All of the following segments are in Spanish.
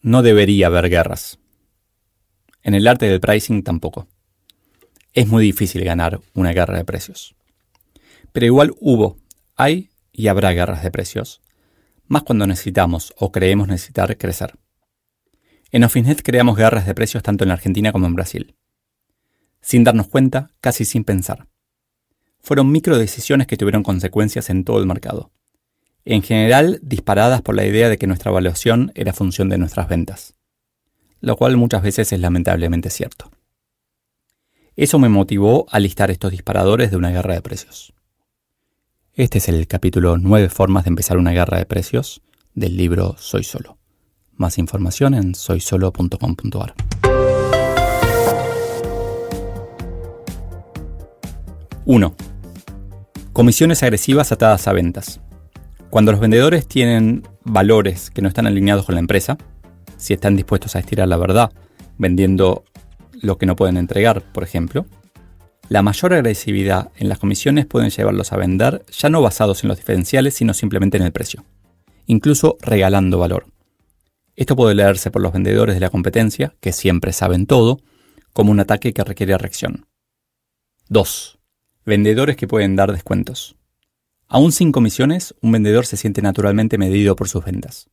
No debería haber guerras. En el arte del pricing tampoco. Es muy difícil ganar una guerra de precios. Pero igual hubo, hay y habrá guerras de precios, más cuando necesitamos o creemos necesitar crecer. En Ofinet creamos guerras de precios tanto en Argentina como en Brasil. Sin darnos cuenta, casi sin pensar. Fueron micro decisiones que tuvieron consecuencias en todo el mercado en general disparadas por la idea de que nuestra evaluación era función de nuestras ventas, lo cual muchas veces es lamentablemente cierto. Eso me motivó a listar estos disparadores de una guerra de precios. Este es el capítulo 9 formas de empezar una guerra de precios del libro Soy Solo. Más información en soysolo.com.ar. 1. Comisiones agresivas atadas a ventas. Cuando los vendedores tienen valores que no están alineados con la empresa, si están dispuestos a estirar la verdad, vendiendo lo que no pueden entregar, por ejemplo, la mayor agresividad en las comisiones pueden llevarlos a vender ya no basados en los diferenciales, sino simplemente en el precio, incluso regalando valor. Esto puede leerse por los vendedores de la competencia, que siempre saben todo, como un ataque que requiere reacción. 2. Vendedores que pueden dar descuentos. Aún sin comisiones, un vendedor se siente naturalmente medido por sus ventas.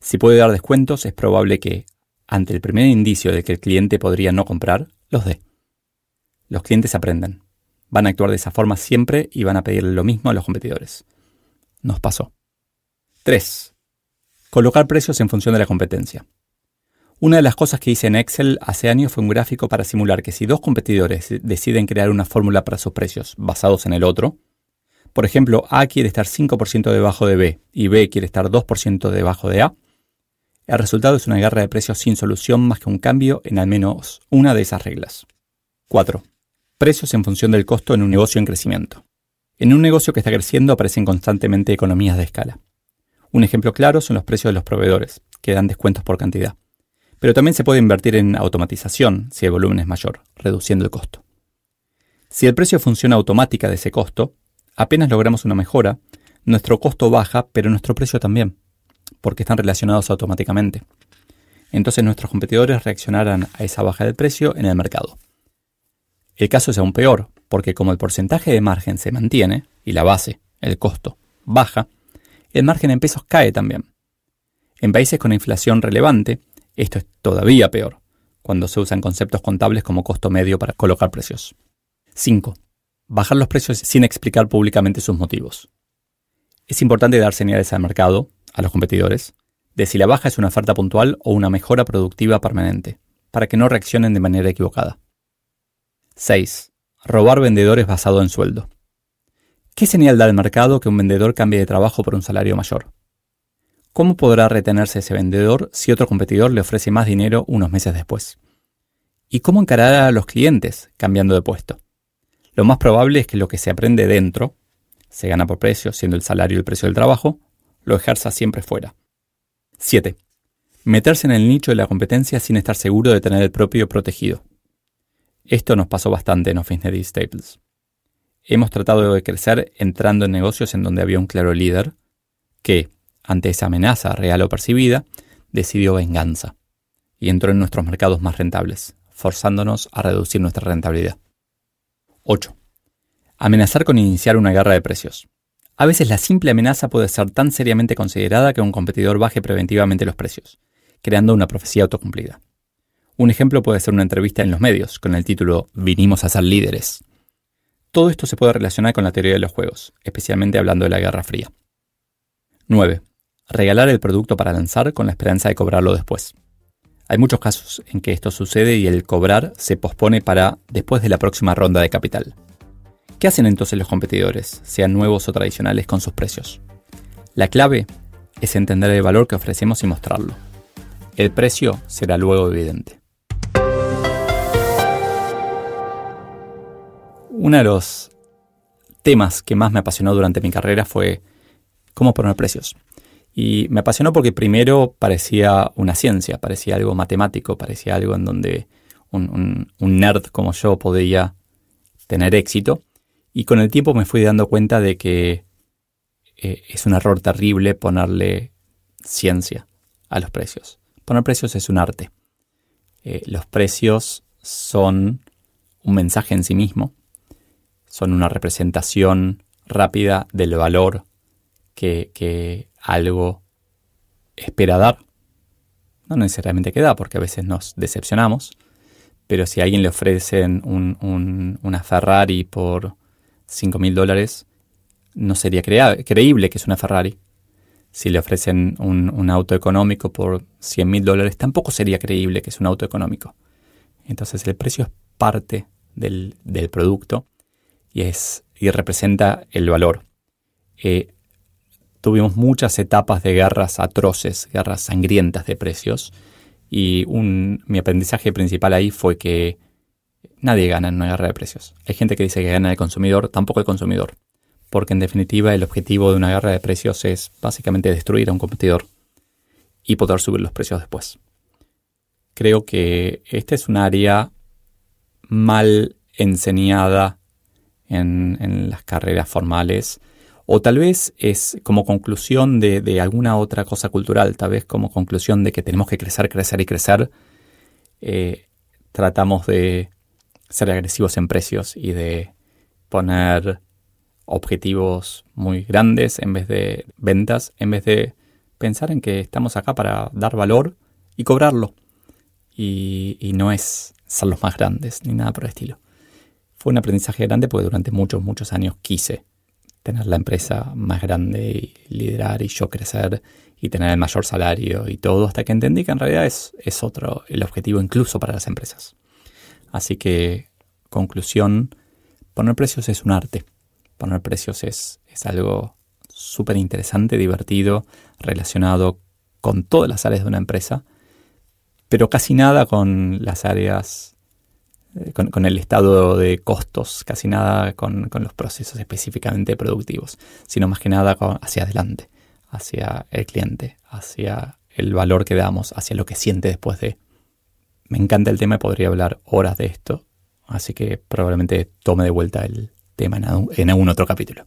Si puede dar descuentos, es probable que, ante el primer indicio de que el cliente podría no comprar, los dé. Los clientes aprenden. Van a actuar de esa forma siempre y van a pedirle lo mismo a los competidores. Nos pasó. 3. Colocar precios en función de la competencia. Una de las cosas que hice en Excel hace años fue un gráfico para simular que si dos competidores deciden crear una fórmula para sus precios basados en el otro, por ejemplo, A quiere estar 5% debajo de B y B quiere estar 2% debajo de A, el resultado es una guerra de precios sin solución más que un cambio en al menos una de esas reglas. 4. Precios en función del costo en un negocio en crecimiento. En un negocio que está creciendo aparecen constantemente economías de escala. Un ejemplo claro son los precios de los proveedores, que dan descuentos por cantidad. Pero también se puede invertir en automatización si el volumen es mayor, reduciendo el costo. Si el precio funciona automática de ese costo, apenas logramos una mejora, nuestro costo baja, pero nuestro precio también, porque están relacionados automáticamente. Entonces nuestros competidores reaccionarán a esa baja del precio en el mercado. El caso es aún peor, porque como el porcentaje de margen se mantiene, y la base, el costo, baja, el margen en pesos cae también. En países con inflación relevante, esto es todavía peor, cuando se usan conceptos contables como costo medio para colocar precios. 5 bajar los precios sin explicar públicamente sus motivos. Es importante dar señales al mercado, a los competidores, de si la baja es una oferta puntual o una mejora productiva permanente, para que no reaccionen de manera equivocada. 6. Robar vendedores basado en sueldo. ¿Qué señal da al mercado que un vendedor cambie de trabajo por un salario mayor? ¿Cómo podrá retenerse ese vendedor si otro competidor le ofrece más dinero unos meses después? ¿Y cómo encarará a los clientes cambiando de puesto? Lo más probable es que lo que se aprende dentro, se gana por precio, siendo el salario el precio del trabajo, lo ejerza siempre fuera. 7. Meterse en el nicho de la competencia sin estar seguro de tener el propio protegido. Esto nos pasó bastante en Office y Staples. Hemos tratado de crecer entrando en negocios en donde había un claro líder que, ante esa amenaza real o percibida, decidió venganza y entró en nuestros mercados más rentables, forzándonos a reducir nuestra rentabilidad. 8. Amenazar con iniciar una guerra de precios. A veces la simple amenaza puede ser tan seriamente considerada que un competidor baje preventivamente los precios, creando una profecía autocumplida. Un ejemplo puede ser una entrevista en los medios, con el título Vinimos a ser líderes. Todo esto se puede relacionar con la teoría de los juegos, especialmente hablando de la Guerra Fría. 9. Regalar el producto para lanzar con la esperanza de cobrarlo después. Hay muchos casos en que esto sucede y el cobrar se pospone para después de la próxima ronda de capital. ¿Qué hacen entonces los competidores, sean nuevos o tradicionales, con sus precios? La clave es entender el valor que ofrecemos y mostrarlo. El precio será luego evidente. Uno de los temas que más me apasionó durante mi carrera fue cómo poner precios. Y me apasionó porque primero parecía una ciencia, parecía algo matemático, parecía algo en donde un, nerd como yo podía tener éxito. Y con el tiempo me fui dando cuenta de que eh, es un error terrible ponerle ciencia a los precios. Poner precios es un arte. Eh, los precios son un mensaje en sí mismo, son una representación rápida del valor que, algo espera dar. No necesariamente que da, porque a veces nos decepcionamos, pero si a alguien le ofrecen una Ferrari por 5 mil dólares, no sería creíble que es una Ferrari. Si le ofrecen un, auto económico por 100 mil dólares, tampoco sería creíble que es un auto económico. Entonces el precio es parte del, producto y, es, y representa el valor. Eh, tuvimos muchas etapas de guerras atroces, guerras sangrientas de precios, y mi aprendizaje principal ahí fue que nadie gana en una guerra de precios. Hay gente que dice que gana el consumidor, tampoco el consumidor, porque en definitiva el objetivo de una guerra de precios es básicamente destruir a un competidor y poder subir los precios después. Creo que esta es un área mal enseñada en las carreras formales o tal vez es como conclusión de, alguna otra cosa cultural, tal vez como conclusión de que tenemos que crecer, crecer y crecer, eh, tratamos de ser agresivos en precios y de poner objetivos muy grandes en vez de ventas, en vez de pensar en que estamos acá para dar valor y cobrarlo. Y, y no es ser los más grandes ni nada por el estilo. Fue un aprendizaje grande porque durante muchos, muchos años quise tener la empresa más grande y liderar y yo crecer y tener el mayor salario y todo, hasta que entendí que en realidad es, es otro el objetivo incluso para las empresas. Así que, conclusión, poner precios es un arte. Poner precios es, es algo súper interesante, divertido, relacionado con todas las áreas de una empresa, pero casi nada con las áreas eh, con, el estado de costos, casi nada con, los procesos específicamente productivos, sino más que nada hacia adelante, hacia el cliente, hacia el valor que damos, hacia lo que siente después de. Me encanta el tema y podría hablar horas de esto, así que probablemente tome de vuelta el tema en, en algún otro capítulo.